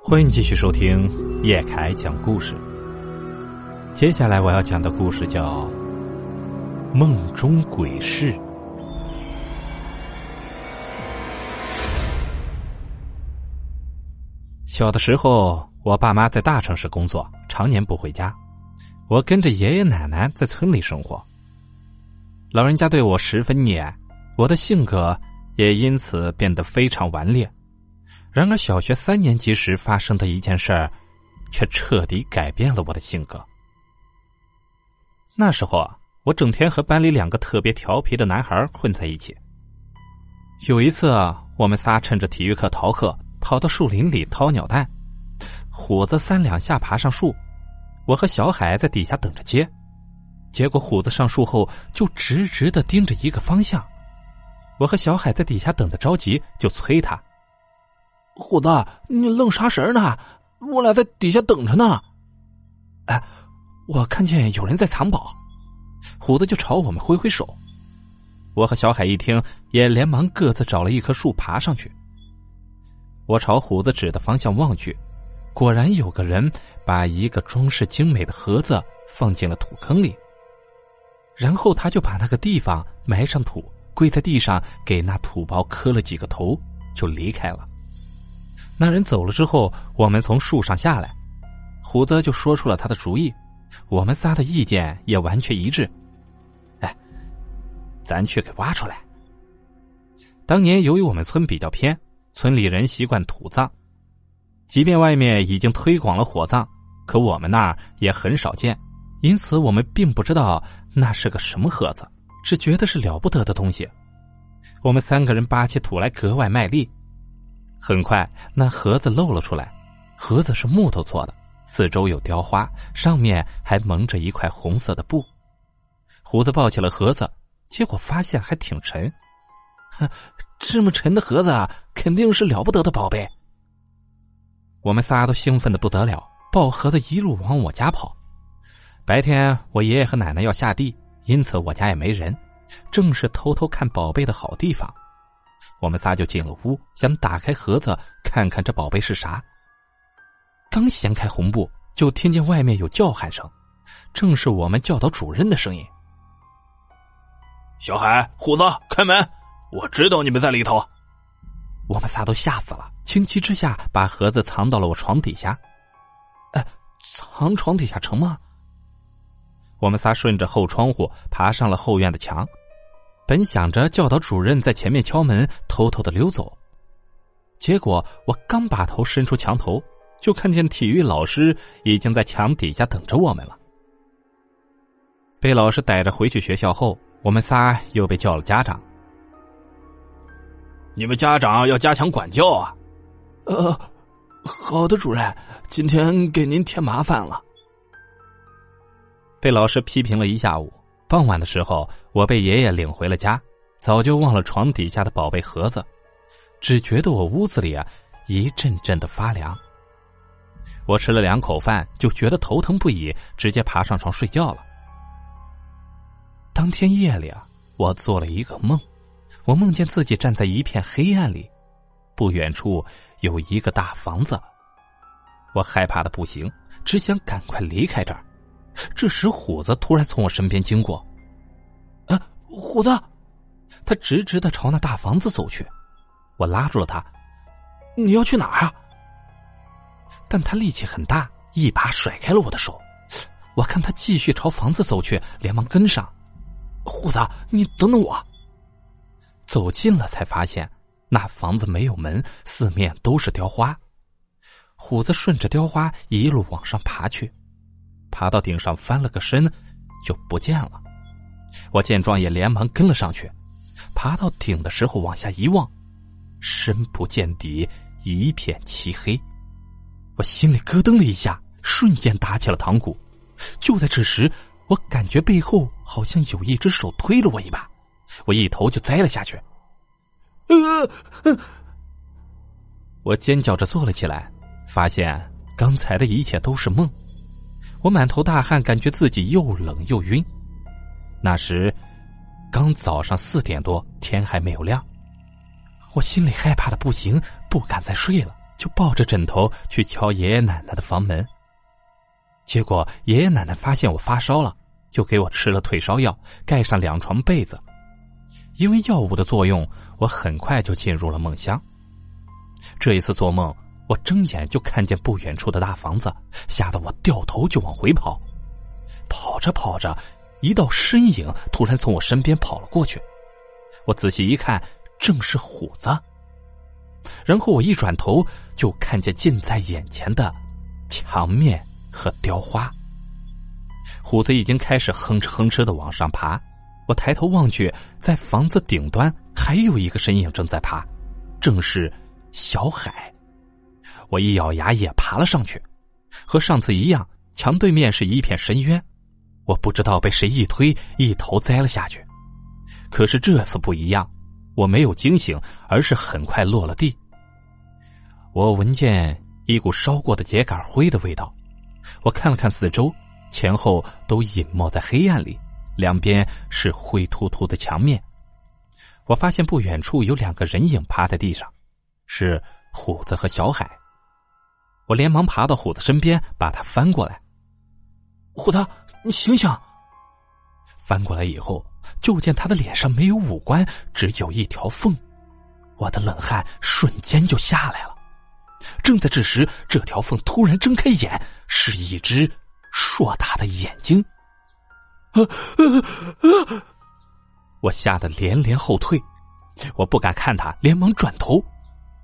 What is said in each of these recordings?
欢迎继续收听叶凯讲故事。接下来我要讲的故事叫《梦中鬼事》。小的时候，我爸妈在大城市工作，常年不回家，我跟着爷爷奶奶在村里生活。老人家对我十分溺爱，我的性格也因此变得非常顽劣。然而，小学三年级时发生的一件事儿，却彻底改变了我的性格。那时候啊，我整天和班里两个特别调皮的男孩混在一起。有一次啊，我们仨趁着体育课逃课，跑到树林里掏鸟蛋。虎子三两下爬上树，我和小海在底下等着接。结果虎子上树后就直直的盯着一个方向，我和小海在底下等的着急，就催他。虎子，你愣啥神呢？我俩在底下等着呢。哎，我看见有人在藏宝，虎子就朝我们挥挥手。我和小海一听，也连忙各自找了一棵树爬上去。我朝虎子指的方向望去，果然有个人把一个装饰精美的盒子放进了土坑里，然后他就把那个地方埋上土，跪在地上给那土包磕了几个头，就离开了。那人走了之后，我们从树上下来，虎子就说出了他的主意，我们仨的意见也完全一致。哎，咱去给挖出来。当年由于我们村比较偏，村里人习惯土葬，即便外面已经推广了火葬，可我们那儿也很少见，因此我们并不知道那是个什么盒子，只觉得是了不得的东西。我们三个人扒起土来格外卖力。很快，那盒子露了出来。盒子是木头做的，四周有雕花，上面还蒙着一块红色的布。胡子抱起了盒子，结果发现还挺沉。哼，这么沉的盒子啊，肯定是了不得的宝贝。我们仨都兴奋的不得了，抱盒子一路往我家跑。白天我爷爷和奶奶要下地，因此我家也没人，正是偷偷看宝贝的好地方。我们仨就进了屋，想打开盒子看看这宝贝是啥。刚掀开红布，就听见外面有叫喊声，正是我们教导主任的声音。小海、虎子，开门！我知道你们在里头。我们仨都吓死了，情急之下把盒子藏到了我床底下。哎，藏床底下成吗？我们仨顺着后窗户爬上了后院的墙。本想着教导主任在前面敲门，偷偷的溜走，结果我刚把头伸出墙头，就看见体育老师已经在墙底下等着我们了。被老师逮着回去学校后，我们仨又被叫了家长。你们家长要加强管教啊！呃，好的，主任，今天给您添麻烦了。被老师批评了一下午。傍晚的时候，我被爷爷领回了家，早就忘了床底下的宝贝盒子，只觉得我屋子里啊一阵阵的发凉。我吃了两口饭，就觉得头疼不已，直接爬上床睡觉了。当天夜里啊，我做了一个梦，我梦见自己站在一片黑暗里，不远处有一个大房子，我害怕的不行，只想赶快离开这儿。这时，虎子突然从我身边经过。啊，虎子！他直直的朝那大房子走去。我拉住了他：“你要去哪儿啊？”但他力气很大，一把甩开了我的手。我看他继续朝房子走去，连忙跟上。虎子，你等等我。走近了才发现，那房子没有门，四面都是雕花。虎子顺着雕花一路往上爬去。爬到顶上，翻了个身，就不见了。我见状也连忙跟了上去。爬到顶的时候，往下一望，深不见底，一片漆黑。我心里咯噔了一下，瞬间打起了堂鼓。就在这时，我感觉背后好像有一只手推了我一把，我一头就栽了下去。呃，我尖叫着坐了起来，发现刚才的一切都是梦。我满头大汗，感觉自己又冷又晕。那时，刚早上四点多，天还没有亮。我心里害怕的不行，不敢再睡了，就抱着枕头去敲爷爷奶奶的房门。结果爷爷奶奶发现我发烧了，就给我吃了退烧药，盖上两床被子。因为药物的作用，我很快就进入了梦乡。这一次做梦，我睁眼就看见不远处的大房子，吓得我掉头就往回跑。跑着跑着，一道身影突然从我身边跑了过去。我仔细一看，正是虎子。然后我一转头，就看见近在眼前的墙面和雕花。虎子已经开始哼哧哼哧的往上爬。我抬头望去，在房子顶端还有一个身影正在爬，正是小海。我一咬牙也爬了上去，和上次一样，墙对面是一片深渊，我不知道被谁一推，一头栽了下去。可是这次不一样，我没有惊醒，而是很快落了地。我闻见一股烧过的秸秆灰的味道，我看了看四周，前后都隐没在黑暗里。两边是灰秃秃的墙面，我发现不远处有两个人影趴在地上，是虎子和小海。我连忙爬到虎子身边，把他翻过来。虎子，你醒醒！翻过来以后，就见他的脸上没有五官，只有一条缝。我的冷汗瞬间就下来了。正在这时，这条缝突然睁开眼，是一只硕大的眼睛。我吓得连连后退，我不敢看他，连忙转头，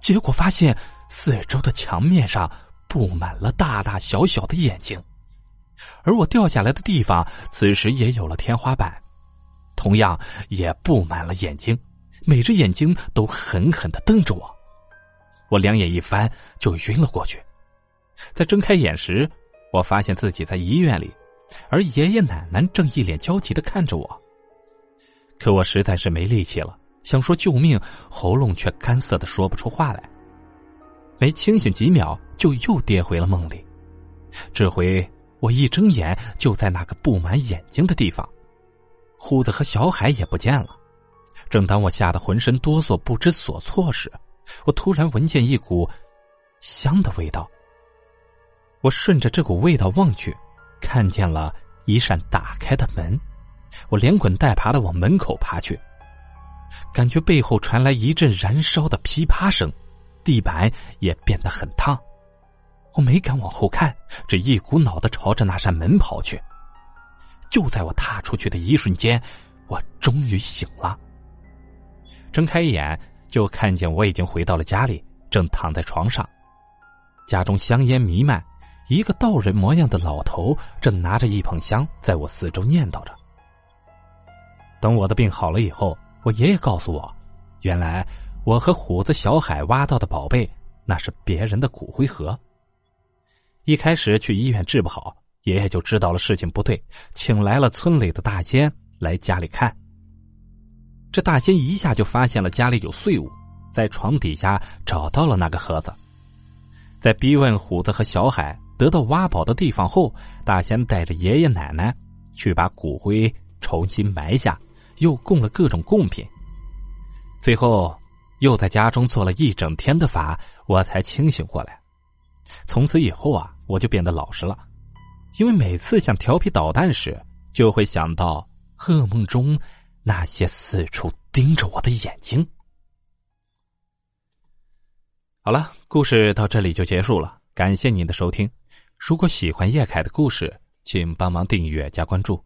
结果发现四周的墙面上布满了大大小小的眼睛，而我掉下来的地方此时也有了天花板，同样也布满了眼睛，每只眼睛都狠狠的瞪着我，我两眼一翻就晕了过去，在睁开眼时，我发现自己在医院里。而爷爷奶奶正一脸焦急的看着我，可我实在是没力气了，想说救命，喉咙却干涩的说不出话来。没清醒几秒，就又跌回了梦里。这回我一睁眼，就在那个布满眼睛的地方，虎子和小海也不见了。正当我吓得浑身哆嗦、不知所措时，我突然闻见一股香的味道。我顺着这股味道望去。看见了一扇打开的门，我连滚带爬的往门口爬去，感觉背后传来一阵燃烧的噼啪声，地板也变得很烫。我没敢往后看，只一股脑的朝着那扇门跑去。就在我踏出去的一瞬间，我终于醒了。睁开眼，就看见我已经回到了家里，正躺在床上，家中香烟弥漫。一个道人模样的老头正拿着一捧香，在我四周念叨着。等我的病好了以后，我爷爷告诉我，原来我和虎子、小海挖到的宝贝，那是别人的骨灰盒。一开始去医院治不好，爷爷就知道了事情不对，请来了村里的大仙来家里看。这大仙一下就发现了家里有碎物，在床底下找到了那个盒子，在逼问虎子和小海。得到挖宝的地方后，大仙带着爷爷奶奶去把骨灰重新埋下，又供了各种贡品。最后，又在家中做了一整天的法，我才清醒过来。从此以后啊，我就变得老实了，因为每次想调皮捣蛋时，就会想到噩梦中那些四处盯着我的眼睛。好了，故事到这里就结束了，感谢您的收听。如果喜欢叶凯的故事，请帮忙订阅加关注。